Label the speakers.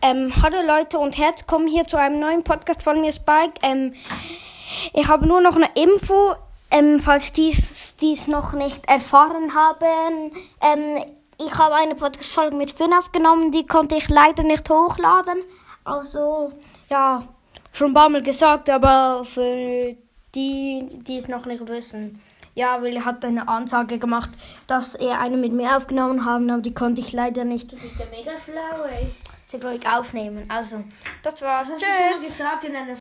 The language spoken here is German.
Speaker 1: Ähm, hallo Leute und herzlich willkommen hier zu einem neuen Podcast von mir, Spike. Ähm, ich habe nur noch eine Info, ähm, falls dies dies noch nicht erfahren haben. Ähm, ich habe eine Podcast-Folge mit Finn aufgenommen, die konnte ich leider nicht hochladen. Also, ja, schon ein paar Mal gesagt, aber für die, die es noch nicht wissen. Ja, weil er hat eine Ansage gemacht, dass er eine mit mir aufgenommen haben, aber die konnte ich leider nicht.
Speaker 2: Du bist ja mega schlau, ey.
Speaker 1: Dann wil ik aufnehmen. Also, das war's.